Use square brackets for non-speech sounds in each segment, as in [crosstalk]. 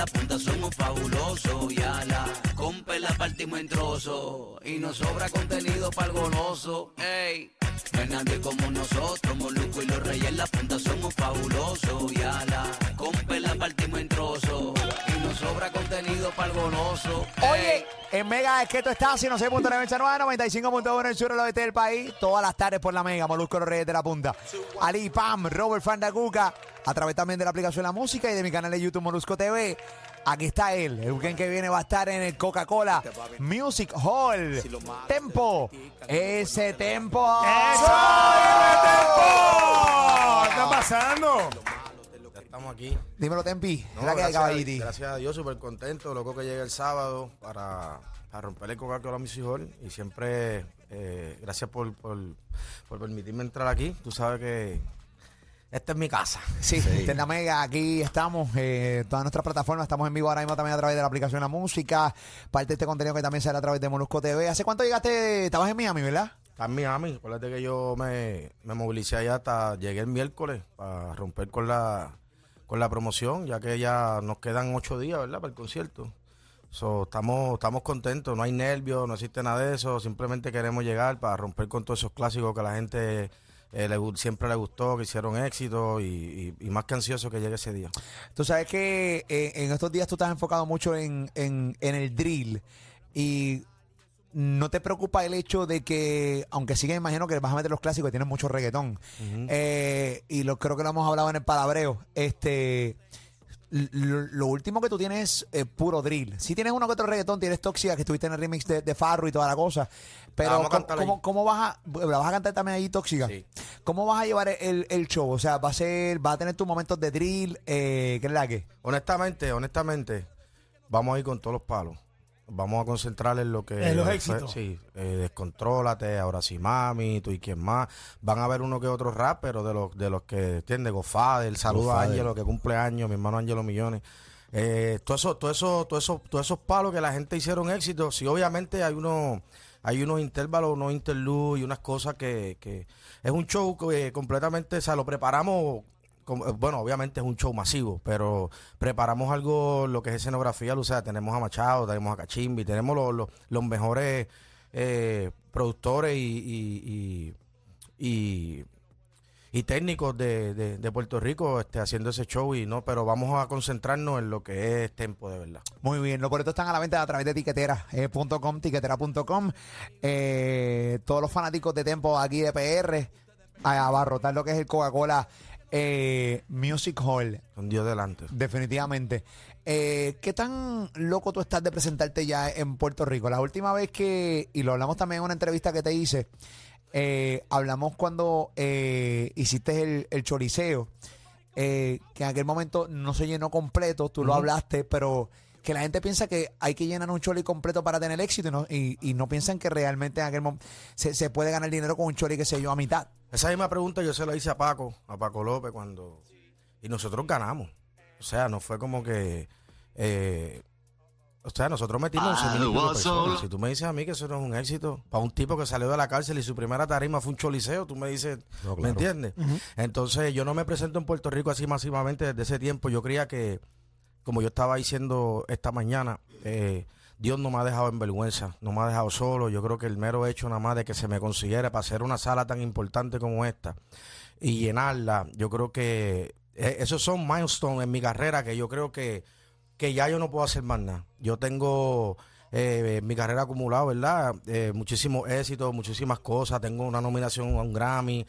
la punta somos fabulosos. Y a la compa la partimos en trozos. Y nos sobra contenido para el goloso. Ey. No hay nadie como nosotros, Moluco y los reyes en la punta somos fabulosos. Y a la compa la partimos en trozos. Y nos sobra contenido para el goloso. Oye, en Mega es que tú estás, 106.9 95.1 en el sur del oeste del país, todas las tardes por la Mega, Molusco los Reyes de la Punta. Ali Pam, Robert Fandaguca, a través también de la aplicación La Música y de mi canal de YouTube Molusco TV. Aquí está él, el weekend que viene va a estar en el Coca-Cola Music Hall. Tempo, ese tempo. ¡Eso! ¡Dime, Tempo! ¿Qué está pasando? Ya estamos aquí. Dímelo, Tempi. No, es la que hay, gracias, caballiti. gracias a Dios, súper contento. Loco que llegue el sábado para, para romper el Coca-Cola Music Hall. Y siempre, eh, gracias por, por, por permitirme entrar aquí. Tú sabes que esta es mi casa. Sí, esta es la Mega, aquí estamos, eh, todas nuestras plataformas, estamos en vivo ahora mismo también a través de la aplicación La Música, parte de este contenido que también sale a través de Molusco TV. ¿Hace cuánto llegaste? Estabas en Miami, ¿verdad? Está en Miami. Acuérdate que yo me, me movilicé allá hasta, llegué el miércoles para romper con la, con la promoción, ya que ya nos quedan ocho días, ¿verdad? Para el concierto. So, estamos, estamos contentos, no hay nervios, no existe nada de eso, simplemente queremos llegar para romper con todos esos clásicos que la gente eh, le siempre le gustó, que hicieron éxito y, y- y más que ansioso que llegue ese día. Tú sabes que eh, en estos días tú estás enfocado mucho en, en, en el drill y no te preocupa el hecho de que, aunque sí que me imagino que vas a meter los clásicos y tienes mucho reggaetón, eh, y lo, creo que lo hemos hablado en el palabreo, este... Lo, lo último que tú tienes es puro drill. Si tienes uno que otro reggaetón, tienes Tóxica, que estuviste en el remix de, de Farro y toda la cosa. Pero, vamos a ¿cómo, cómo vas a. ¿La vas a cantar también ahí, Tóxica? Sí. ¿Cómo vas a llevar el, el show? O sea, va a ser. Va a tener tus momentos de drill. Eh, ¿Qué es la que? Honestamente, honestamente, vamos a ir con todos los palos. Vamos a concentrar en lo que... En los éxitos. Sí, eh, Descontrólate, Ahora sí Mami, tú y quién más. Van a ver uno que otro rap, pero de los, de los que, ¿entiendes? Godfather, saludo a Godfather. Ángelo, que cumple años, mi hermano Ángelo Millones. Eh, todo eso, todo eso, todo eso, todos esos palos que la gente hicieron éxito, sí, obviamente hay unos, hay unos intervalos, unos interludes y unas cosas que, que es un show que completamente, o sea, lo preparamos eh, bueno, obviamente es un show masivo, pero preparamos algo, lo que es escenografía, o sea, tenemos a Machado, tenemos a Cachimbi, tenemos los, los, mejores eh, productores y, y, y, técnicos de, de- Puerto Rico este, haciendo ese show, y no, pero vamos a concentrarnos en lo que es tempo de verdad. Muy bien, los boletos están a la venta a través de tiquetera.com, tiquetera.com. Eh, todos los fanáticos de Tempo aquí de PR a abarrotar lo que es el Coca-Cola eh, Music Hall, Con Dios delante. definitivamente. Eh, ¿Qué tan loco tú estás de presentarte ya en Puerto Rico? La última vez que, y lo hablamos también en una entrevista que te hice, eh, hablamos cuando eh, hiciste el, el choriceo, que en aquel momento no se llenó completo, tú lo hablaste, pero que la gente piensa que hay que llenar un choli completo para tener éxito y no, y, y no piensan que realmente en aquel momento se, se puede ganar dinero con un choli que se yo a mitad. Esa misma pregunta yo se la hice a Paco, a Paco López, cuando. Y nosotros ganamos. O sea, no fue como que. eh, o sea, nosotros metimos 11 mil personas. Si tú me dices a mí que eso no es un éxito, para un tipo que salió de la cárcel y su primera tarima fue un choliseo, tú me dices, ¿me entiendes? Entonces, yo no me presento en Puerto Rico así masivamente desde ese tiempo. Yo creía que, como yo estaba diciendo esta mañana, eh, Dios no me ha dejado en vergüenza, no me ha dejado solo. Yo creo que el mero hecho nada más de que se me considere para hacer una sala tan importante como esta y llenarla, yo creo que eh, esos son milestones en mi carrera que yo creo que, que ya yo no puedo hacer más nada. Yo tengo eh, mi carrera acumulada, ¿verdad? Eh, muchísimos éxitos, muchísimas cosas. Tengo una nominación a un Grammy.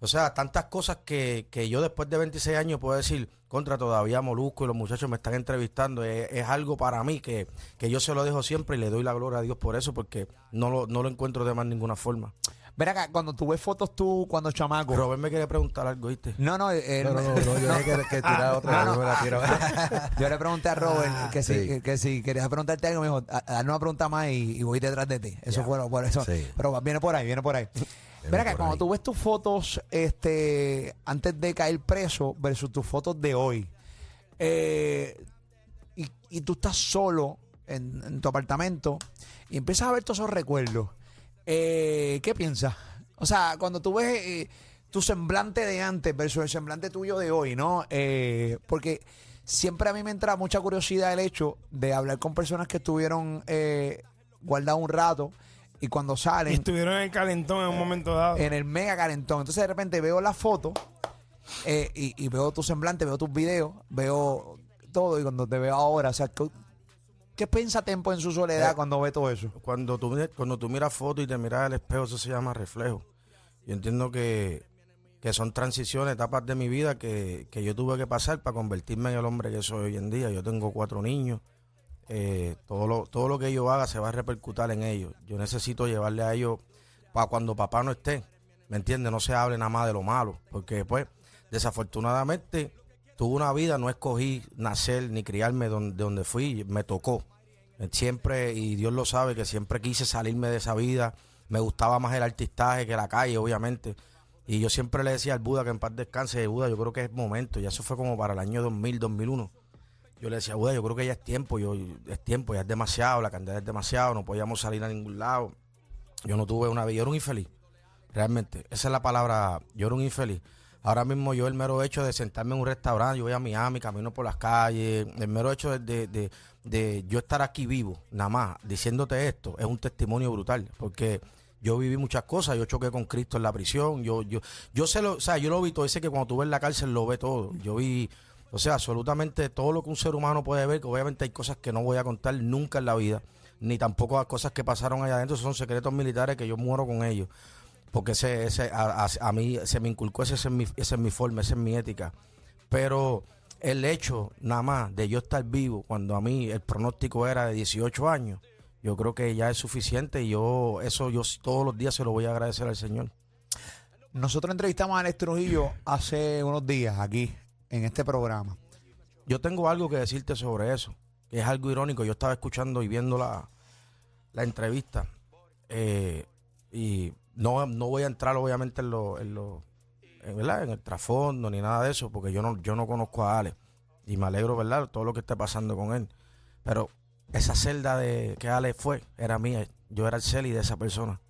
O sea, tantas cosas que, que yo después de 26 años puedo decir, contra todavía Molusco y los muchachos me están entrevistando. Es, es algo para mí que, que yo se lo dejo siempre y le doy la gloria a Dios por eso, porque no lo, no lo encuentro de más ninguna forma. Ven acá, cuando tú ves fotos tú, cuando chamaco. Robert me quiere preguntar algo, ¿viste? no, no, No, no, no, no, yo [laughs] dije que, que tirar otra no, vez, no. yo me la tiro. [laughs] Yo le pregunté a Robert que, si, sí. que, si querías preguntarte algo, me dijo, "Ha- hazme una pregunta más y, y voy detrás de ti. Eso fue por eso. Sí. Pero viene por ahí, viene por ahí. Ven acá, cuando ahí. tú ves tus fotos este, antes de caer preso versus tus fotos de hoy, eh, y, y tú estás solo en, en tu apartamento y empiezas a ver todos esos recuerdos, eh, ¿qué piensas? O sea, cuando tú ves eh, tu semblante de antes versus el semblante tuyo de hoy, ¿no? Eh, porque siempre a mí me entra mucha curiosidad el hecho de hablar con personas que estuvieron eh, guardados un rato y cuando Y salen estuvieron en el calentón en un momento dado. en el mega calentón. Entonces de repente veo la foto eh, y, y veo tu semblante, veo tus videos, veo todo y cuando te veo ahora, o sea, ¿qué, piensa Tempo en su soledad Eh, cuando ve todo eso? Cuando tú, cuando tú miras fotos y te miras al espejo, eso se llama reflejo. Yo entiendo que, que son transiciones, etapas de mi vida que, que yo tuve que pasar para convertirme en el hombre que soy hoy en día. Yo tengo cuatro niños. eh, todo, lo, todo lo que yo haga se va a repercutir en ellos. Yo necesito llevarle a ellos para cuando papá no esté. ¿Me entiendes? No se hable nada más de lo malo. Porque, pues, desafortunadamente, tuve una vida, no escogí nacer ni criarme donde, donde fui, me tocó. Siempre, y Dios lo sabe, que siempre quise salirme de esa vida. Me gustaba más el artistaje que la calle, obviamente. Y yo siempre le decía al Buda que en paz descanse, Buda, yo creo que es momento. Ya eso fue como para el año 2000, 2001. Yo le decía, Buda, yo creo que ya es tiempo, yo, es tiempo, ya es demasiado, la cantidad es demasiado, no podíamos salir a ningún lado. Yo no tuve una vida, yo era un infeliz, realmente. Esa es la palabra, yo era un infeliz. Ahora mismo yo el mero hecho de sentarme en un restaurante, yo voy a Miami, camino por las calles, el mero hecho de, de, de- yo estar aquí vivo, nada más, diciéndote esto, es un testimonio brutal, porque yo viví muchas cosas, yo choqué con Cristo en la prisión, yo, yo, yo sé lo, o sea, yo lo vi todo, dice que cuando tú ves la cárcel lo ve todo, yo vi, o sea, absolutamente todo lo que un ser humano puede ver, que obviamente hay cosas que no voy a contar nunca en la vida, ni tampoco las cosas que pasaron allá adentro, son secretos militares que yo muero con ellos porque ese, ese a, a- a mí se me inculcó, ese, ese es mi, esa es mi forma, esa es mi ética. Pero el hecho nada más de yo estar vivo cuando a mí el pronóstico era de 18 años, yo creo que ya es suficiente y yo eso yo todos los días se lo voy a agradecer al Señor. Nosotros entrevistamos a Alex Trujillo hace unos días aquí, en este programa. Yo tengo algo que decirte sobre eso, que es algo irónico. Yo estaba escuchando y viendo la, la entrevista eh, y no, no voy a entrar obviamente en lo, en lo en, ¿verdad? en el trasfondo ni nada de eso, porque yo no, yo no conozco a Ale y me alegro, ¿verdad? Todo lo que está pasando con él. Pero esa celda de que Ale fue era mía. Yo era el celi de esa persona.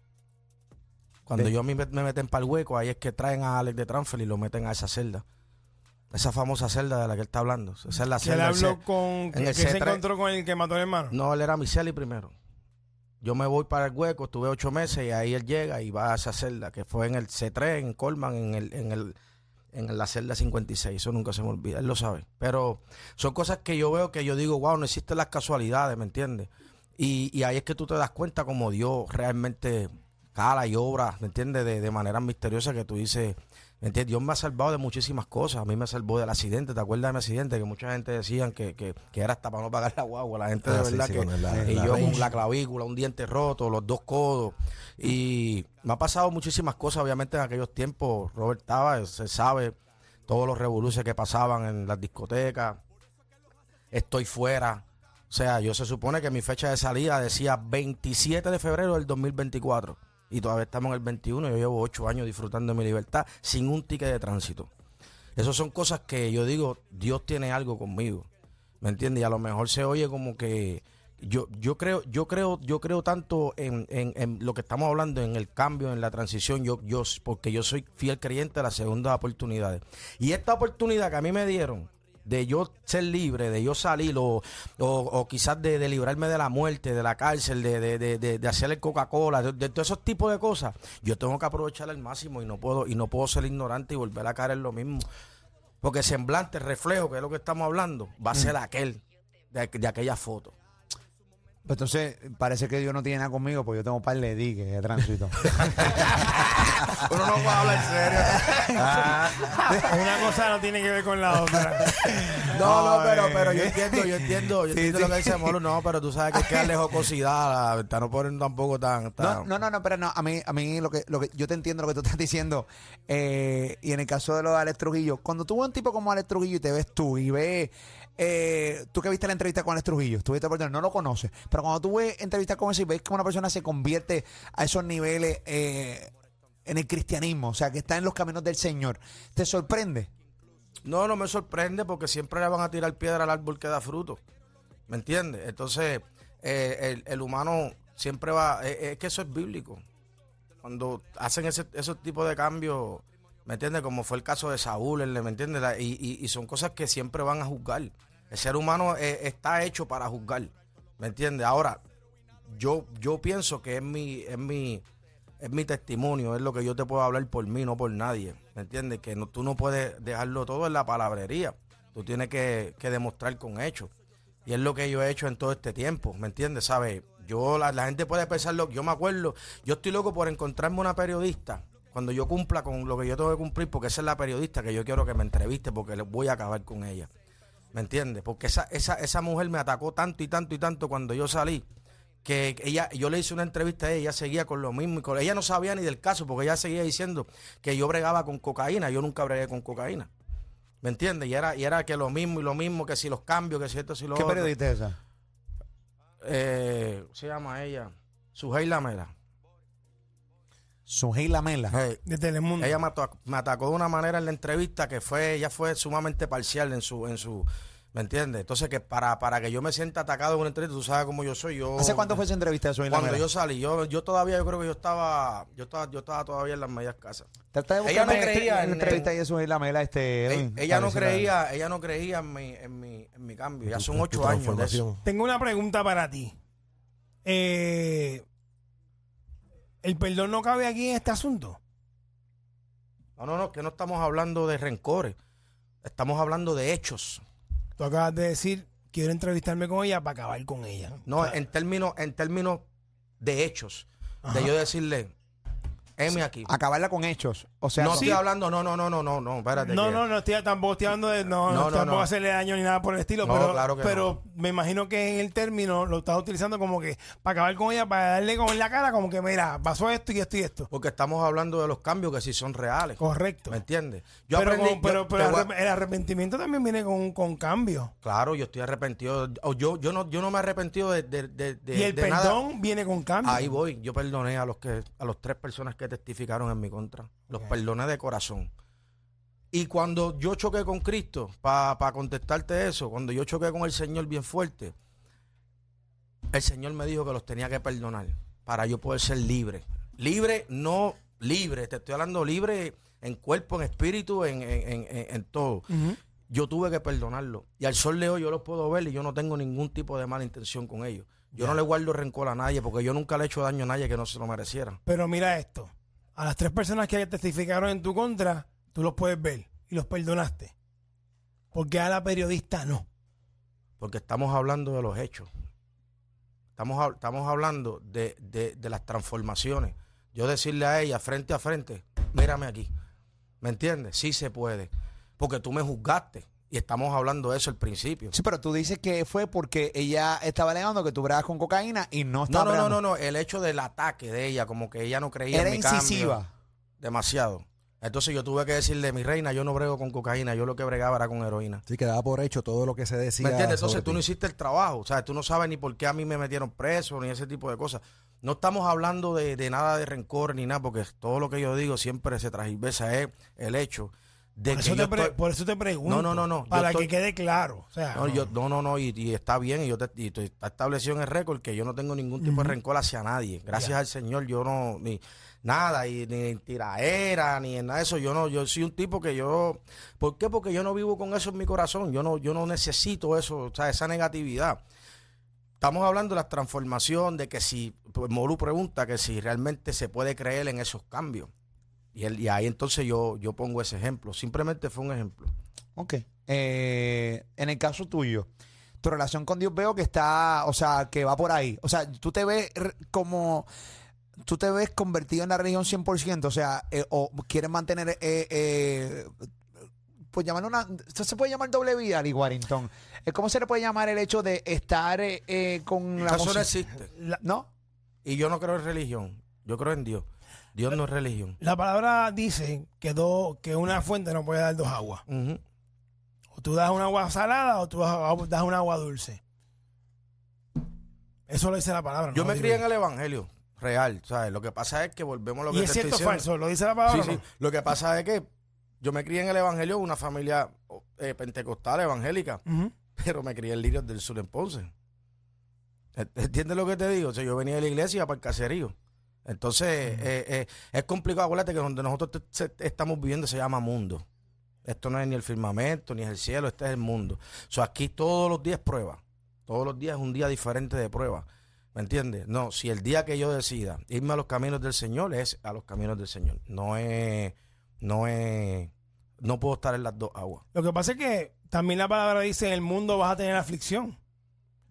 Cuando De- yo me, me meten para el hueco, ahí es que traen a Alex de transfer y lo meten a esa celda. Esa famosa celda de la que él está hablando. Esa es la que él celda. habló ese- con. Que, el que se C3. encontró con el que mató al hermano. No, él era mi celi primero. Yo me voy para el hueco, estuve ocho meses y ahí él llega y va a esa celda, que fue en el C3, en Colman, en el, en el, en la celda 56. Eso nunca se me olvida, él lo sabe. Pero son cosas que yo veo que yo digo, wow, no existen las casualidades, ¿me entiendes? Y, y ahí es que tú te das cuenta como Dios realmente cala y obra, ¿me entiendes? De, de manera misteriosa que tú dices, ¿me entiendes? Dios me ha salvado de muchísimas cosas. A mí me salvó del accidente, ¿te acuerdas de mi accidente? Que mucha gente decían que, que, que era hasta para no pagar la guagua. La gente de Ah, verdad sí, que... la- y la yo con la clavícula, un diente roto, los dos codos. Y me ha pasado muchísimas cosas, obviamente, en aquellos tiempos. Robert estaba, se sabe todos los revoluciones que pasaban en las discotecas. Estoy fuera. O sea, yo se supone que mi fecha de salida decía 27 de febrero del 2024. Y todavía estamos en el 21. Yo llevo ocho años disfrutando de mi libertad sin un ticket de tránsito. Esas son cosas que yo digo, Dios tiene algo conmigo. ¿Me entiendes? Y a lo mejor se oye como que yo, yo creo, yo creo, yo creo tanto en, en- en lo que estamos hablando, en el cambio, en la transición, yo, yo, porque yo soy fiel creyente de las segundas oportunidades. Y esta oportunidad que a mí me dieron de yo ser libre, de yo salir, o, o, o quizás de, de librarme de la muerte, de la cárcel, de, de, de, de, de hacer el Coca-Cola, de, de todos esos tipos de cosas, yo tengo que aprovechar al máximo y no puedo, y no puedo ser ignorante y volver a caer en lo mismo. Porque semblante, reflejo, que es lo que estamos hablando, va a ser aquel de, de aquella foto. Pues entonces, parece que Dios no tiene nada conmigo, porque yo tengo un par de diques de tránsito. [laughs] Uno no puede hablar en serio. Una cosa no tiene que ver con la otra. No, no, pero, pero yo entiendo, yo entiendo, yo Sí, entiendo sí. lo que dice Molo, no, pero tú sabes que hay que darle jocosidad, está no ponen tampoco tan, No, tan- no, no, no, pero no, a mí, a mí lo que, lo que yo te entiendo lo que tú estás diciendo. eh, y en el caso de lo de Alex Trujillo, cuando tú ves un tipo como Alex Trujillo y te ves tú y ves, eh, tú que viste la entrevista con Alex Trujillo, tú viste, perdón, no lo conoces, pero cuando tú ves entrevistas como esa y ves que una persona se convierte a esos niveles eh, en el cristianismo, o sea, que está en los caminos del Señor, ¿te sorprende? No, no me sorprende porque siempre le van a tirar piedra al árbol que da fruto. ¿Me entiendes? Entonces, eh, el, humano siempre va. eh, es que eso es bíblico. Cuando hacen ese, esos tipos de cambios, ¿me entiendes? Como fue el caso de Saúl, ¿me entiendes? Y son cosas que siempre van a juzgar. El ser humano eh, está hecho para juzgar, ¿me entiendes? Ahora, yo, yo pienso que es mi, es mi, es mi testimonio, es lo que yo te puedo hablar por mí, no por nadie, ¿me entiendes? Que no, tú no puedes dejarlo todo en la palabrería, tú tienes que, que demostrar con hechos. Y es lo que yo he hecho en todo este tiempo, ¿me entiendes? ¿Sabes? Yo, la, la gente puede pensarlo, yo me acuerdo, yo estoy loco por encontrarme una periodista cuando yo cumpla con lo que yo tengo que cumplir, porque esa es la periodista que yo quiero que me entreviste, porque voy a acabar con ella. ¿Me entiendes? Porque esa, esa, esa mujer me atacó tanto y tanto y tanto cuando yo salí, que ella, yo le hice una entrevista a ella, ella seguía con lo mismo, y con, ella no sabía ni del caso, porque ella seguía diciendo que yo bregaba con cocaína, yo nunca bregué con cocaína. ¿Me entiendes? Y era, y era que lo mismo y lo mismo, que si los cambios, que si esto, si lo ¿Qué otro. periodista es esa? Eh, ¿cómo se llama ella? Sujei Lamela. Sujei Lamela. Hey, De Telemundo. Ella me atacó, me atacó de una manera en la entrevista que fue, ella fue sumamente parcial en su, en su, ¿me entiendes? Entonces que para, para que yo me sienta atacado en una entrevista, tú sabes cómo yo soy, yo. ¿Hace cuánto fue esa entrevista de Sujei Cuando yo salí, yo, yo todavía, yo creo que yo estaba, yo estaba, yo estaba todavía en las medias casas. Trata de Ella no creía una en- entrevista ahí de Sujei Lamela, este, Ella, Edwin, ella no creía, ella no creía en mi, en mi, en mi cambio. Ya son ocho años de eso. Tengo una pregunta para ti. Eh, ¿El perdón no cabe aquí en este asunto? No, no, no, que no estamos hablando de rencores. Estamos hablando de hechos. Tú acabas de decir, quiero entrevistarme con ella para acabar con ella. No, en términos, en términos de hechos. Ajá. De yo decirle, heme aquí. Acabarla con hechos. O sea, no con- estoy hablando, no, no, no, no, no, no, espérate. no, que- no, no estoy, tampoco estoy hablando de no, No, no, no, tampoco no. hacerle daño ni nada por el estilo, No, pero, claro que pero me imagino que en el término lo estás utilizando como que para acabar con ella, para darle como en la cara, como que mira, pasó esto y esto y esto. Porque estamos hablando de los cambios que sí son reales. Correcto. ¿Me entiendes? Yo pero aprendí- con- pero, yo- pero te voy a- arrep- el arrepentimiento también viene con, con cambio. Claro, yo estoy arrepentido. O Yo, yo, no, yo no me he arrepentido de, de, de- de- y el de nada. perdón viene con cambio. Ahí voy. Yo perdoné a los que a los tres personas que testificaron en mi contra. Los perdoné de corazón. Y cuando yo choqué con Cristo, para contestarte eso, cuando yo choqué con el Señor bien fuerte, el Señor me dijo que los tenía que perdonar para yo poder ser libre. Libre, no libre. Te estoy hablando libre en cuerpo, en espíritu, en, en- en- en- todo. Yo tuve que perdonarlo. Y al sol de hoy yo los puedo ver y yo no tengo ningún tipo de mala intención con ellos. Yo no le guardo rencor a nadie porque yo nunca le he hecho daño a nadie que no se lo mereciera. Pero mira esto. A las tres personas que testificaron en tu contra, tú los puedes ver y los perdonaste. Porque a la periodista no. Porque estamos hablando de los hechos. Estamos, estamos hablando de, de- de las transformaciones. Yo decirle a ella frente a frente, mírame aquí. ¿Me entiendes? Sí se puede. Porque tú me juzgaste. Y estamos hablando de eso al principio. Sí, pero tú dices que fue porque ella estaba alegando que tú bregas con cocaína y no No, estaba no, no, bregando. no, no. El hecho del ataque de ella, como que ella no creía Era en mi cambio. incisiva. Demasiado. Entonces yo tuve que decirle, mi reina, yo no brego con cocaína, yo lo que bregaba era con heroína. Sí, quedaba por hecho todo lo que se decía. ¿Me entiendes? Entonces tú no hiciste el trabajo, o sea, tú no sabes ni por qué a mí me metieron preso, ni ese tipo de cosas. No estamos hablando de, de nada de rencor ni nada, porque todo lo que yo digo siempre se transversa, es el hecho de Por que eso, yo te pre- estoy- por eso te pregunto. No, no, no, no, Para estoy- que quede claro. O sea, No, no. yo- no, no, no, y, y está bien, y yo te, y está establecido en el récord que yo no tengo ningún tipo de rencor hacia nadie. Gracias al Señor, yo no, ni nada, y ni en tiraera, ni en nada de eso. Yo no, yo soy un tipo que yo, ¿por qué? Porque yo no vivo con eso en mi corazón. Yo no, yo no necesito eso, o sea, esa negatividad. Estamos hablando de la transformación, de que si, pues, Molu pregunta que si realmente se puede creer en esos cambios. Y, él, y ahí entonces yo, yo pongo ese ejemplo. Simplemente fue un ejemplo. Ok. Eh, en el caso tuyo, tu relación con Dios veo que está, o sea, que va por ahí. O sea, tú te ves como, tú te ves convertido en la religión 100%, o sea, eh, o quieres mantener, eh, eh, pues llamarlo una, esto se puede llamar doble vida, Lee Warrington. Eh, ¿Cómo se le puede llamar el hecho de estar con la Eso no existe. La, ¿No? Y yo no creo en religión. Yo creo en Dios. Dios no es religión. la palabra dice que, dos, que una fuente no puede dar dos aguas. O tú das un agua salada o tú das un agua dulce. Eso lo dice la palabra. Yo no me crié en el evangelio real, ¿sabes? Lo que pasa es que volvemos a lo que ¿Y es te cierto estoy falso? ¿Lo dice la palabra? Sí, sí. Lo que pasa es que yo me crié en el evangelio, una familia eh, pentecostal, evangélica, pero me crié en Lirios del Sur en Ponce. ¿Ent- ¿Entiendes lo que te digo? O sea, yo venía de la iglesia para el caserío. Entonces, eh, eh, es complicado. Acuérdate que donde nosotros te- estamos viviendo se llama mundo. Esto no es ni el firmamento, ni es el cielo, este es el mundo. So, aquí todos los días prueba. Todos los días es un día diferente de prueba. ¿Me entiendes? No, si el día que yo decida irme a los caminos del Señor es a los caminos del Señor. No es, no es, no puedo estar en las dos aguas. Lo que pasa es que también la palabra dice, en el mundo vas a tener aflicción.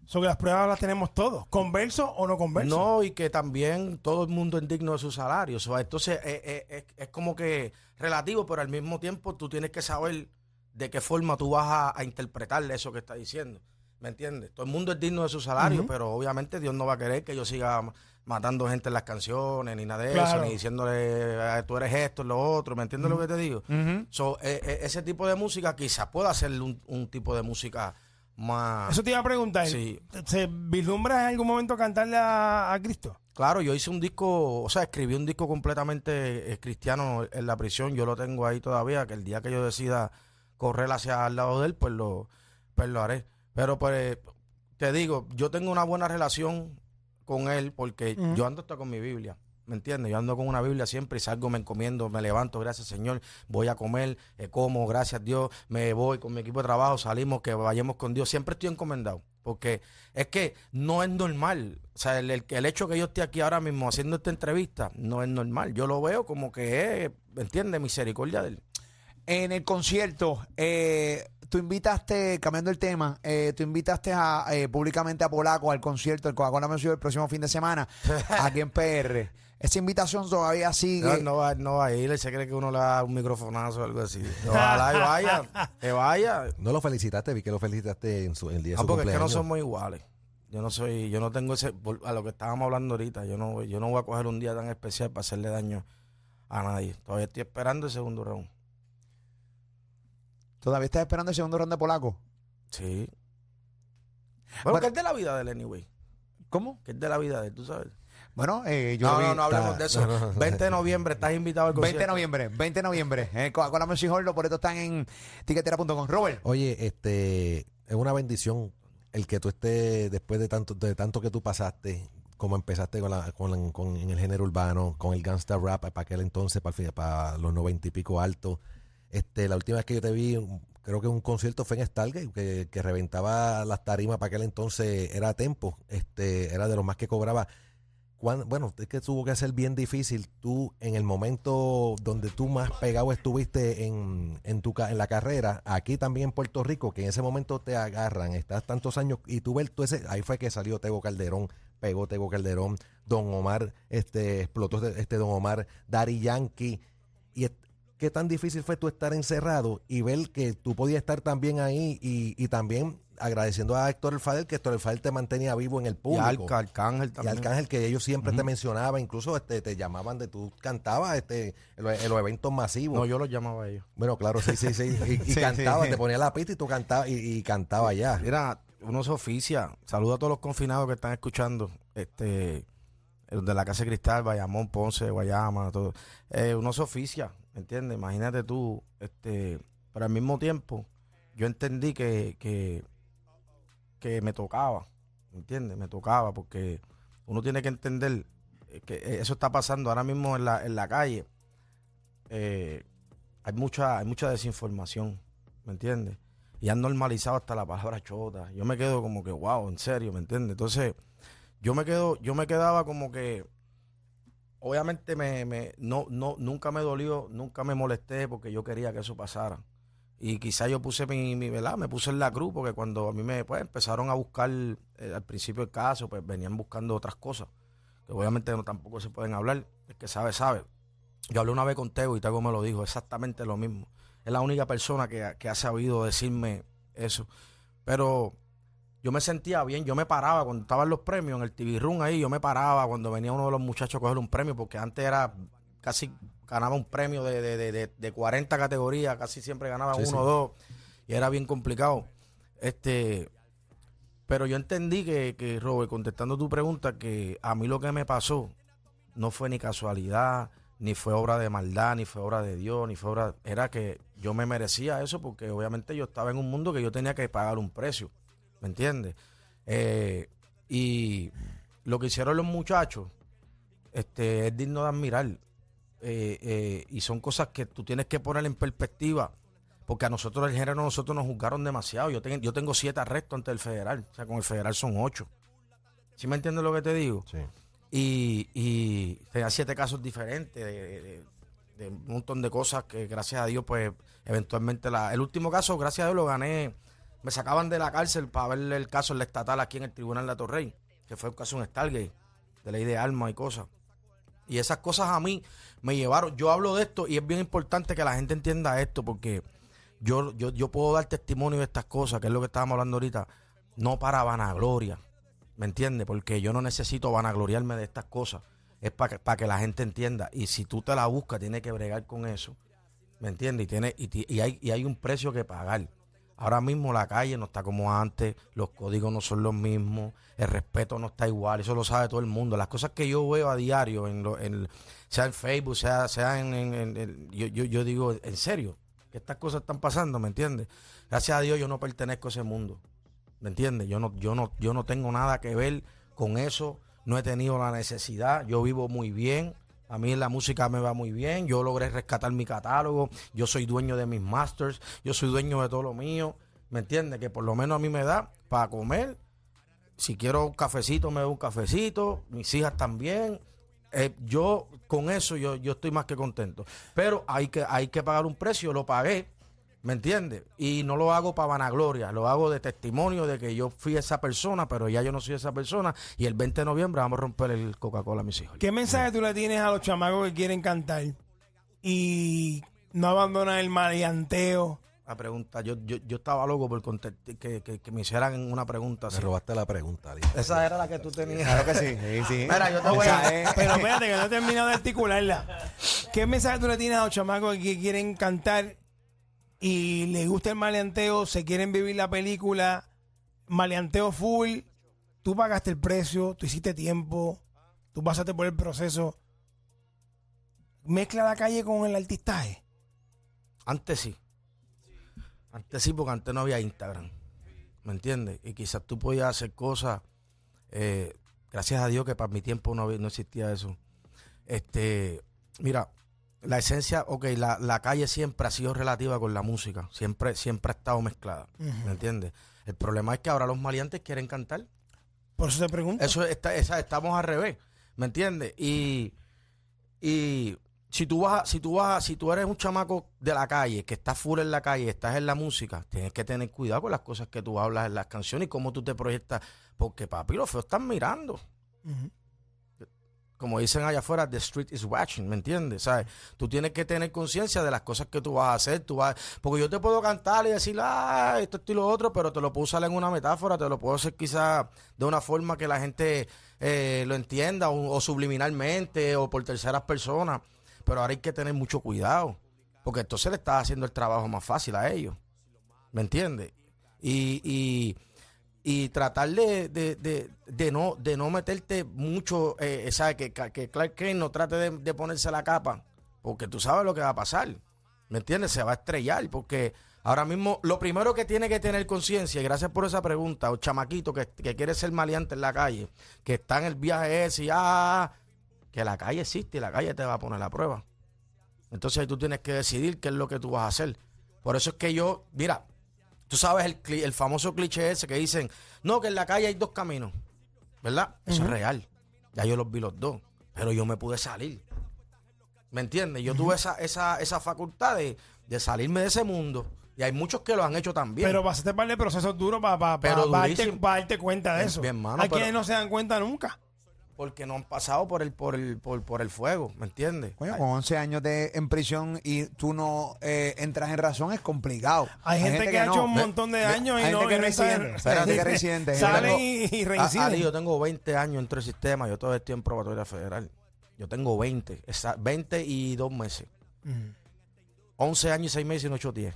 Sobre las pruebas las tenemos todos, converso o no converso. No, y que también todo el mundo es digno de su salario. O sea, entonces eh, eh, es, es como que relativo, pero al mismo tiempo tú tienes que saber de qué forma tú vas a, a interpretar eso que está diciendo. ¿Me entiendes? Todo el mundo es digno de su salario, pero obviamente Dios no va a querer que yo siga ma- matando gente en las canciones, ni nada de Claro. eso, ni diciéndole "Ah, tú eres esto, lo otro. ¿Me entiendes lo que te digo? So, eh, eh, ese tipo de música quizás pueda ser un, un tipo de música más... Eso te iba a preguntar. Sí. ¿Se vislumbra en algún momento cantarle a, a Cristo? Claro, yo hice un disco, o sea, escribí un disco completamente eh, cristiano en la prisión. Yo lo tengo ahí todavía, que el día que yo decida correr hacia al lado de él, pues lo, pues lo haré. Pero pues te digo, yo tengo una buena relación con él porque yo ando hasta con mi Biblia. ¿Me entiendes? Yo ando con una Biblia siempre y salgo, me encomiendo, me levanto, gracias Señor, voy a comer, eh, como, gracias Dios, me voy con mi equipo de trabajo, salimos, que vayamos con Dios. Siempre estoy encomendado, porque es que no es normal. O sea, el, el, el hecho que yo esté aquí ahora mismo haciendo esta entrevista no es normal. Yo lo veo como que es, ¿me entiendes? Misericordia de él. En el concierto, eh, tú invitaste, cambiando el tema, eh, tú invitaste a, eh, públicamente a Polaco al concierto del Coca-Cola Music el próximo fin de semana [laughs] aquí en PR. Esa invitación todavía sigue. No, no va, no va a ir, él se cree que uno le da un microfonazo o algo así. [laughs] Ojalá y vaya, que vaya. No lo felicitaste, vi que lo felicitaste en su, el día de No, su porque es que no cumpleaños. somos iguales. Yo no soy, yo no tengo ese, a lo que estábamos hablando ahorita, yo no, yo no voy a coger un día tan especial para hacerle daño a nadie. Todavía estoy esperando el segundo round. ¿Todavía estás esperando el segundo round de Polaco? Sí. Bueno, Bueno. que es de la vida del anyway. ¿Cómo? Que es de la vida de él, tú sabes. Bueno, eh, yo No, vi- no, no hablemos está- de eso. [laughs] no, no, no. 20 de noviembre, estás invitado al 20 de concierto. noviembre, 20 de noviembre. Eh, Coca-Cola Music Hall, los boletos están en tiquetera.com. Robert. Oye, este, es una bendición el que tú estés, después de tanto, de tanto que tú pasaste, como empezaste con, la, con, la- con- en el género urbano, con el gangsta rap para aquel entonces, para, el fin- para los noventa y pico altos. Este, la última vez que yo te vi, creo que un concierto fue en Stargate, que, que reventaba las tarimas para aquel entonces, era Tempo, este, era de los más que cobraba. Bueno, es que tuvo que ser bien difícil. Tú, en el momento donde tú más pegado estuviste en, en, tu, en la carrera, aquí también en Puerto Rico, que en ese momento te agarran, estás tantos años y tú ves, tú ese, ahí fue que salió Tego Calderón, pegó Tego Calderón, Don Omar, este, explotó este, este Don Omar, Dari Yankee. Y qué tan difícil fue tú estar encerrado y ver que tú podías estar también ahí y, y también agradeciendo a Héctor El Fadel, que Héctor El Fadel te mantenía vivo en el Y público. Arca- Arcángel Y también. Arcángel, que ellos siempre te mencionaban, incluso este, te llamaban de tú cantabas este, en, los, en los eventos masivos. No, yo los llamaba a ellos. Bueno, claro, sí, sí, sí. Y, y [laughs] Sí, cantaba, sí. te ponía la pista y tú cantabas y, y cantaba ya. Mira, uno se oficia. Saludo a todos los confinados que están escuchando. Este, de la Casa de Cristal, Bayamón, Ponce, Guayama, todo. Eh, uno se oficia, ¿me entiendes? Imagínate tú, este, pero al mismo tiempo, yo entendí que, que, que me tocaba, ¿me entiendes? Me tocaba porque uno tiene que entender eh, que eso está pasando ahora mismo en la, en la calle. Eh, hay mucha, hay mucha desinformación, ¿me entiendes? y han normalizado hasta la palabra chota. Yo me quedo como que, wow, en serio, ¿me entiendes? Entonces, yo me quedo, yo me quedaba como que, obviamente me, me, no, no, nunca me dolió, nunca me molesté porque yo quería que eso pasara. Y quizá yo puse mi, mi ¿verdad? Me puse en la cruz porque cuando a mí me, pues, empezaron a buscar, eh, al principio del caso, pues venían buscando otras cosas, que obviamente no, tampoco se pueden hablar. El que sabe, sabe. Yo hablé una vez con Tego y Tego me lo dijo, exactamente lo mismo. Es la única persona que, que ha sabido decirme eso. Pero yo me sentía bien, yo me paraba cuando estaban los premios en el TV Room ahí, yo me paraba cuando venía uno de los muchachos a coger un premio, porque antes era casi ganaba un premio de, de, de, de- de 40 categorías, casi siempre ganaba Sí, uno o dos, y era bien complicado. Este, pero yo entendí que, que, Robert, contestando tu pregunta, que a mí lo que me pasó no fue ni casualidad, ni fue obra de maldad, ni fue obra de Dios, ni fue obra... Era que yo me merecía eso porque obviamente yo estaba en un mundo que yo tenía que pagar un precio, ¿me entiendes? Eh, y lo que hicieron los muchachos este, es digno de admirar. Eh, eh, y son cosas que tú tienes que poner en perspectiva Porque a nosotros, el género, nosotros nos juzgaron demasiado. Yo, ten- yo tengo siete arrestos ante el federal. O sea, con el federal son ocho. ¿Sí me entiendes lo que te digo? Sí. Y, y tenía siete casos diferentes de, de- de un montón de cosas que gracias a Dios, pues eventualmente la, el último caso, gracias a Dios lo gané. Me sacaban de la cárcel para ver el caso en la estatal aquí en el Tribunal de la Torrey, que fue un caso en Stargate, de ley de armas y cosas. Y esas cosas a mí me llevaron. Yo hablo de esto y es bien importante que la gente entienda esto porque yo, yo, yo puedo dar testimonio de estas cosas, que es lo que estábamos hablando ahorita, no para vanagloria. ¿Me entiendes? Porque yo no necesito vanagloriarme de estas cosas. Es para que, para que la gente entienda. Y si tú te la buscas, tienes que bregar con eso. ¿Me entiendes? Y, tiene, y, y hay, y hay un precio que pagar. Ahora mismo la calle no está como antes, los códigos no son los mismos, el respeto no está igual, eso lo sabe todo el mundo. Las cosas que yo veo a diario, en lo- en- sea en Facebook, sea, sea en... yo, yo, yo digo, en serio, que estas cosas están pasando, ¿me entiendes? Gracias a Dios yo no pertenezco a ese mundo. ¿Me entiendes? Yo no, yo no, yo no tengo nada que ver con eso, no he tenido la necesidad, yo vivo muy bien, a mí la música me va muy bien, yo logré rescatar mi catálogo, yo soy dueño de mis masters, yo soy dueño de todo lo mío, ¿me entiendes? Que por lo menos a mí me da para comer, si quiero un cafecito me doy un cafecito, mis hijas también. Eh, yo con eso yo, yo estoy más que contento. Pero hay que, hay que pagar un precio, lo pagué, ¿me entiendes? Y no lo hago para vanagloria, lo hago de testimonio de que yo fui esa persona, pero ya yo no soy esa persona. Y el 20 de noviembre vamos a romper el Coca-Cola a mis hijos. ¿Qué mensaje tú le tienes a los chamacos que quieren cantar y no abandonan el maleanteo? La pregunta, yo, yo, yo estaba loco por que, que, que me hicieran una pregunta Me así. robaste la pregunta, Ali. Esa era la que tú tenías. Claro que sí, sí, sí. Mira, yo te voy a- Pero espérate, que no he terminado de articularla. ¿Qué mensaje tú le tienes a los chamacos que quieren cantar y les gusta el maleanteo, se quieren vivir la película, maleanteo full, tú pagaste el precio, tú hiciste tiempo, tú pasaste por el proceso. Mezcla la calle con el artistaje. Antes sí. Antes sí, porque antes no había Instagram. ¿Me entiendes? Y quizás tú podías hacer cosas. eh, gracias a Dios que para mi tiempo no, no existía eso. Este, mira, la esencia, ok, la, la calle siempre ha sido relativa con la música. Siempre, siempre ha estado mezclada. ¿Me entiendes? El problema es que ahora los maleantes quieren cantar. Por eso te pregunto. Eso está, esa- estamos al revés, ¿me entiendes? Y, y si tú vas, si tú vas, si tú eres un chamaco de la calle, que estás full en la calle, estás en la música, tienes que tener cuidado con las cosas que tú hablas en las canciones y cómo tú te proyectas, porque papi, los feos están mirando. Ujú. Como dicen allá afuera, the street is watching, ¿me entiendes? ¿Sabes? Tú tienes que tener conciencia de las cosas que tú vas a hacer. Tú vas, porque yo te puedo cantar y decir, ah, esto, esto y lo otro, pero te lo puedo usar en una metáfora, te lo puedo hacer quizás de una forma que la gente eh, lo entienda, o, subliminalmente, o por terceras personas. Pero ahora hay que tener mucho cuidado, porque entonces le estás haciendo el trabajo más fácil a ellos. ¿Me entiendes? Y, y, y tratar de, de, de, de no, de no meterte mucho, eh, ¿sabes? Que, que Clark Kent no trate de, de ponerse la capa, porque tú sabes lo que va a pasar. ¿Me entiendes? Se va a estrellar, porque ahora mismo lo primero que tiene que tener conciencia, y gracias por esa pregunta, o chamaquito que, que quiere ser maleante en la calle, que está en el viaje ese y ah, que la calle existe y la calle te va a poner la prueba. Entonces ahí tú tienes que decidir qué es lo que tú vas a hacer. Por eso es que yo, mira, tú sabes el, famoso cliché ese que dicen, no, que en la calle hay dos caminos, ¿verdad? Eso es real. Ya yo los vi los dos, pero yo me pude salir. ¿Me entiendes? Yo tuve esa, esa, esa facultad de, de salirme de ese mundo. Y hay muchos que lo han hecho también. Pero pasaste par de procesos duros para darte, cuenta de Bien, eso. bien, mano, Hay pero- quienes no se dan cuenta nunca. Porque no han pasado por el, por el, por, por el fuego, ¿me entiendes? Coño, con 11 años de, en prisión y tú no eh, entras en razón es complicado. Hay, gente, que, ha no. hecho un montón de años hay y no gente que no reside. saben- Espérate que [laughs] reside. Salen y, y Ah, Ali, reinciden. yo tengo 20 años entre el sistema, yo todavía estoy en probatoria federal. Yo tengo 20, esa- 20 y 2 meses. Mm. 11 años y 6 meses y no 8 10.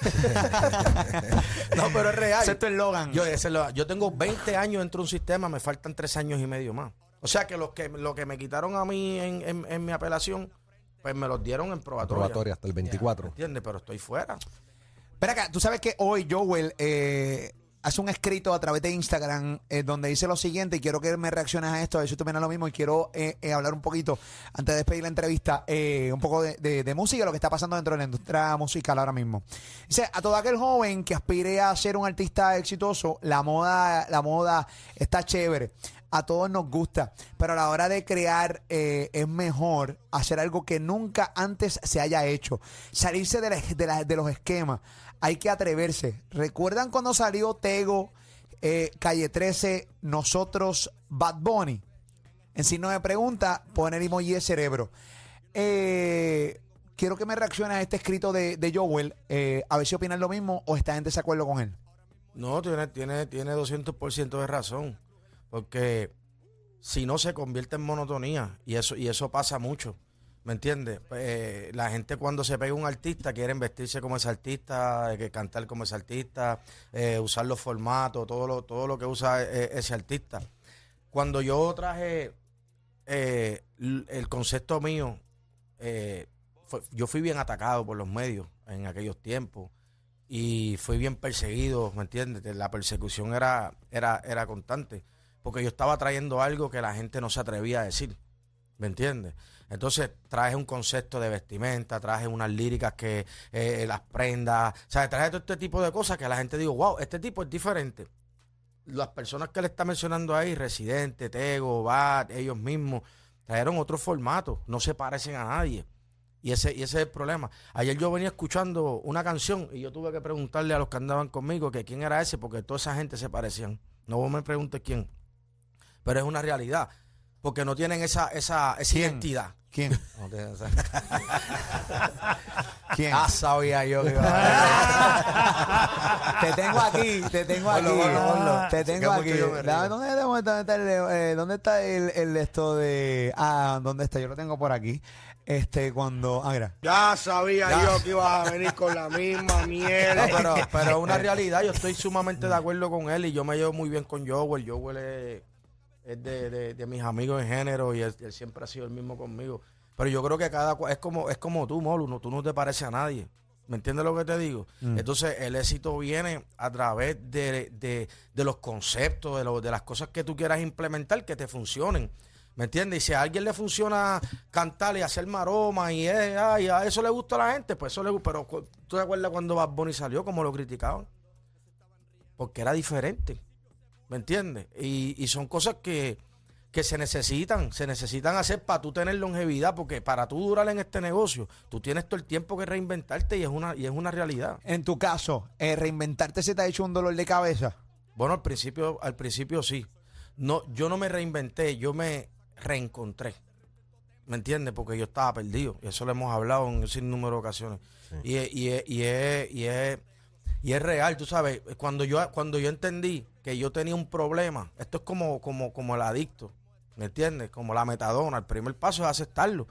[laughs] no, pero es real. Ese es tu eslogan. Yo, yo tengo 20 años dentro de un sistema, me faltan 3 años y medio más. O sea que los que, lo que me quitaron a mí en, en- en mi apelación, pues me los dieron en probatoria. Probatoria hasta el 24. ¿Entiendes? Pero estoy fuera. Espera acá, tú sabes que hoy Joel eh, hace un escrito a través de Instagram eh, donde dice lo siguiente y quiero que me reacciones a esto, a ver si tú lo mismo y quiero eh, eh, hablar un poquito, antes de despedir la entrevista, eh, un poco de, de- de música, lo que está pasando dentro de la industria musical ahora mismo. Dice, a todo aquel joven que aspire a ser un artista exitoso, la moda, la moda está chévere. A todos nos gusta, pero a la hora de crear eh, es mejor hacer algo que nunca antes se haya hecho. Salirse de, los esquemas. Hay que atreverse. ¿Recuerdan cuando salió Tego, eh, Calle 13, nosotros, Bad Bunny? En signo de pregunta, poner emoji de cerebro. Eh, quiero que me reacciones a este escrito de, de Joel, eh, a ver si opinan lo mismo o estás en desacuerdo con él. No, tiene, tiene, tiene 200% de razón. Porque si no se convierte en monotonía. Y eso, y eso pasa mucho. ¿Me entiendes? Eh, la gente cuando se pega un artista quieren vestirse como ese artista, eh, cantar como ese artista, eh, usar los formatos, todo lo, todo lo que usa eh, ese artista. Cuando yo traje el concepto mío, yo fui bien atacado por los medios en aquellos tiempos y fui bien perseguido, ¿me entiendes? La persecución era, era, era constante, porque yo estaba trayendo algo que la gente no se atrevía a decir, ¿me entiendes? Entonces traje un concepto de vestimenta, traje unas líricas que, eh, las prendas, o sea, traje todo este tipo de cosas que la gente digo, wow, este tipo es diferente. Las personas que le está mencionando ahí, Residente, Tego, Bat, ellos mismos, trajeron otro formato, no se parecen a nadie. Y ese, y ese es el problema. Ayer yo venía escuchando una canción y yo tuve que preguntarle a los que andaban conmigo que quién era ese, porque toda esa gente se parecían. No me preguntes quién. Pero es una realidad. Porque no tienen esa, esa, esa ¿Quién? identidad. ¿Quién? [laughs] No tienen esa- [laughs] ¿Quién? Ah, sabía yo que iba a [laughs] Te tengo aquí, te tengo aquí. Ponlo, ponlo, ponlo. Te tengo aquí. Dame, ¿Dónde, dónde está, dónde está el, eh, dónde está el, el esto de. Ah, ¿dónde está? Yo lo tengo por aquí. Este, cuando. Ah, mira. Ya sabía yo que ibas a venir con la misma No, mierda. pero, pero es una realidad. Yo estoy sumamente de acuerdo con él y yo me llevo muy bien con Joel. Joel es, es de, de- de mis amigos en género y él, él siempre ha sido el mismo conmigo. Pero yo creo que cada es como es como tú, Molu, no, tú no te pareces a nadie. ¿Me entiendes lo que te digo? Entonces, el éxito viene a través de, de- de los conceptos, de, lo- de las cosas que tú quieras implementar que te funcionen. ¿Me entiendes? Y si a alguien le funciona cantar y hacer maroma y, es, ay, a eso le gusta a la gente, pues eso le gusta. Pero ¿tú te acuerdas cuando Bad Bunny salió, como lo criticaban? Porque era diferente. ¿Me entiendes? Y, y son cosas que, que se necesitan, se necesitan hacer para tú tener longevidad, porque para tú durar en este negocio, tú tienes todo el tiempo que reinventarte y es una, y es una realidad. En tu caso, eh, ¿reinventarte se te ha hecho un dolor de cabeza? Bueno, al principio, al principio sí. No, yo no me reinventé, yo me reencontré. ¿Me entiendes? Porque yo estaba perdido. Y eso lo hemos hablado en un sinnúmero de ocasiones. Y, es- y, es- y, es, y, es, y es real, tú sabes. Cuando yo, cuando yo entendí que yo tenía un problema, esto es como, como, como el adicto. ¿Me entiendes? Como la metadona. El primer paso es aceptarlo.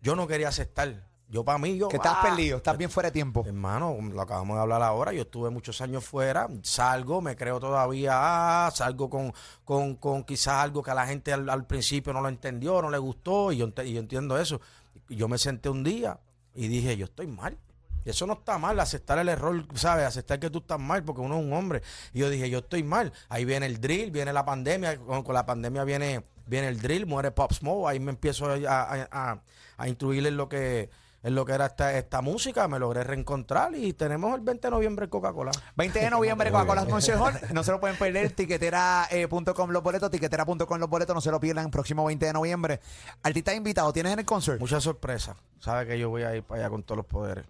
Yo no quería aceptar. Yo para mí, yo... Que estás ah, perdido, estás bien fuera de tiempo. Hermano, lo acabamos de hablar ahora, yo estuve muchos años fuera, salgo, me creo todavía, ah, salgo con, con, con quizás algo que a la gente al, al principio no lo entendió, no le gustó, y yo, y yo entiendo eso. Y yo me senté un día y dije, yo estoy mal. Eso no está mal, aceptar el error, ¿sabes? Aceptar que tú estás mal, porque uno es un hombre. Y yo dije, yo estoy mal. Ahí viene el drill, viene la pandemia, con, con la pandemia viene, viene el drill, muere Pop Smoke, ahí me empiezo a, a, a- a instruir en lo que en lo que era esta, esta música, me logré reencontrar y tenemos el 20 de noviembre Coca-Cola. 20 de noviembre, Coca-Cola Hall. [laughs] No se lo pueden perder. Tiquetera.com los boletos, tiquetera.com los boletos. No se lo pierdan. Próximo 20 de noviembre. Artista invitado, ¿tienes en el concert? Mucha sorpresa. Sabe que yo voy a ir para allá con todos los poderes.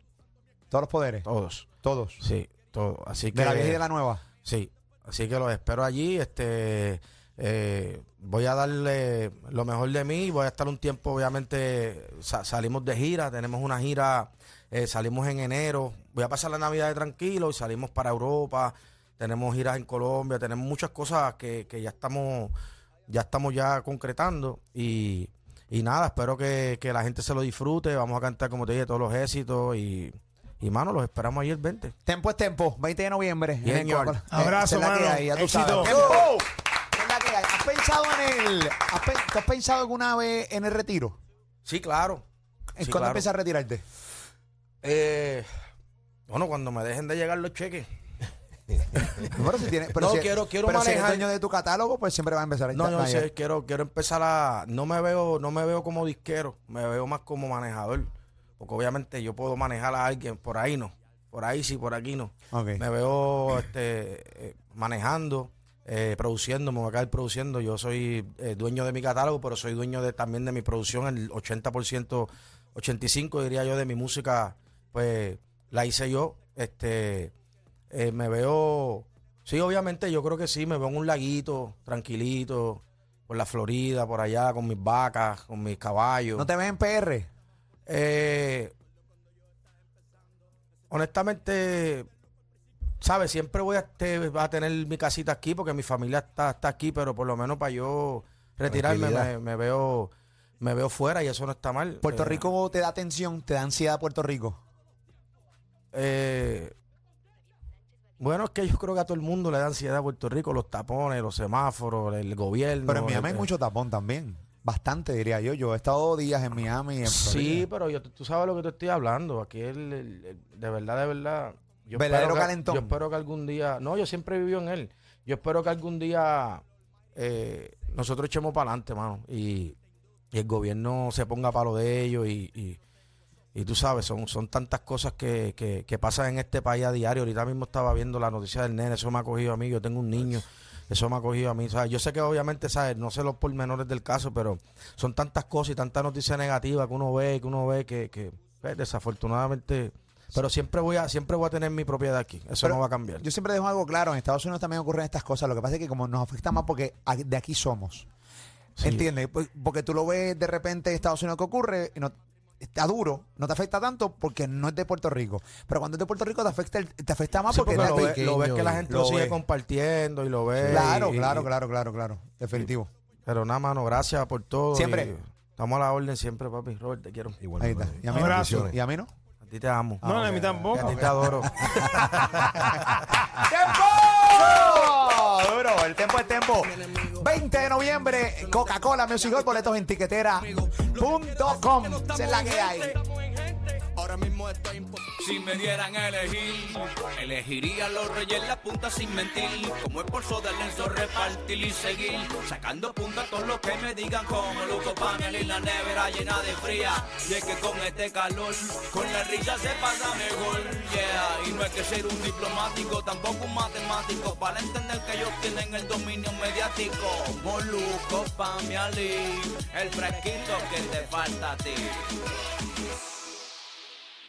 Todos los poderes. Todos. Todos. Sí, todos. Así que De la vieja y de la nueva. Sí, así que los espero allí. Este, eh, voy a darle lo mejor de mí. Voy a estar un tiempo, obviamente, sa- salimos de gira. Tenemos una gira, eh, salimos en enero. Voy a pasar la Navidad de tranquilo y salimos para Europa. Tenemos giras en Colombia. Tenemos muchas cosas que, que ya estamos, ya estamos ya concretando y y nada, espero que, que la gente se lo disfrute. Vamos a cantar, como te dije, todos los éxitos. Y, y mano, los esperamos ahí el 20. Tempo es tempo. 20 de noviembre. en Bien, el señor. Coca-Cola. Abrazo, esa es la que mano. hay, ya tú Éxito. sabes. ¡Tiempo! Esa es la que hay. ¿Has pensado en el. Has, pe- ¿tú has pensado alguna vez en el retiro? Sí, claro. ¿En Sí, cuándo claro. empiezas a retirarte? Eh, bueno, cuando me dejen de llegar los cheques. [laughs] Pero si tienes, pero No, si- quiero- quiero pero si eres manejar- dueño de tu catálogo, pues siempre va a empezar a No, no, sí, quiero, quiero empezar a. No me veo, no me veo como disquero, me veo más como manejador. Porque obviamente yo puedo manejar a alguien, por ahí no. Por ahí sí, por aquí no. Me veo este, eh, manejando, eh, produciendo, me voy a caer produciendo. Yo soy eh, dueño de mi catálogo, pero soy dueño de, también de mi producción. El 80%, 85% diría yo de mi música, pues la hice yo. Este, me veo, sí, obviamente yo creo que sí, me veo en un laguito, tranquilito, por la Florida, por allá, con mis vacas, con mis caballos. ¿No te ves en PR? Eh, honestamente, ¿sabes? Siempre voy a, este- a tener mi casita aquí porque mi familia está, está aquí, pero por lo menos para yo retirarme me veo me veo fuera y eso no está mal. ¿Puerto Eh, Rico te da tensión, te da ansiedad Puerto Rico? eh, bueno, es que yo creo que a todo el mundo le da ansiedad a Puerto Rico, los tapones, los semáforos, el gobierno. Pero en Miami hay eh, mucho tapón también. Bastante, diría yo. Yo he estado días en Miami. En Sí, pero yo, tú sabes lo que te estoy hablando. Aquí el, el- el- de verdad, de verdad. Yo Verdadero espero que- calentón. Yo espero que algún día. No, yo siempre he vivido en él. Yo espero que algún día eh, nosotros echemos para adelante, mano. Y, y el gobierno se ponga para lo de ellos. Y, y, y tú sabes, son, son tantas cosas que, que, que pasan en este país a diario. Ahorita mismo estaba viendo la noticia del nene. Eso me ha cogido a mí. Yo tengo un niño. Eso me ha cogido a mí. ¿sabes? Yo sé que obviamente, ¿sabes? No sé los pormenores del caso, pero son tantas cosas y tantas noticias negativas que uno ve, que uno ve que, que pues, desafortunadamente... Pero siempre voy a siempre voy a tener mi propiedad aquí. Eso Pero no va a cambiar. Yo siempre dejo algo claro. En Estados Unidos también ocurren estas cosas. Lo que pasa es que como nos afecta más porque de aquí somos. Sí. ¿Entiendes? Pues, Porque tú lo ves de repente en Estados Unidos que ocurre y no, está duro, no te afecta tanto porque no es de Puerto Rico. Pero cuando es de Puerto Rico te afecta, el- te afecta más Sí, porque, lo, de- ve- lo ves que la gente lo lo, sigue ve. compartiendo y lo ve. Claro, y- claro, y- claro, claro, claro. Definitivo. Pero nada, mano, gracias por todo. Siempre. y Estamos a la orden siempre, papi. Robert, te quiero. Igual, Ahí está. hermano. ¿Y a mí no? Abrazo. ¿Y a mí no? A ti te amo. No, a mí Y tampoco. a ti te adoro. [laughs] ¡Tiempo! El tiempo es tiempo. 20 de noviembre, Coca-Cola Music Hall, boletos en tiquetera.com. Es la que hay. Si me dieran elegir, elegiría los reyes la punta sin mentir. Como esposo del lienzo repartir y seguir. Sacando punta a todos los que me digan como Luco Panel y la nevera llena de fría. Y es que con este calor, con la risa se pasa mejor. Yeah, y no hay que ser un diplomático, tampoco un matemático. Para entender que ellos tienen el dominio mediático. Moluco, Pamiali, el fresquito que te falta a ti.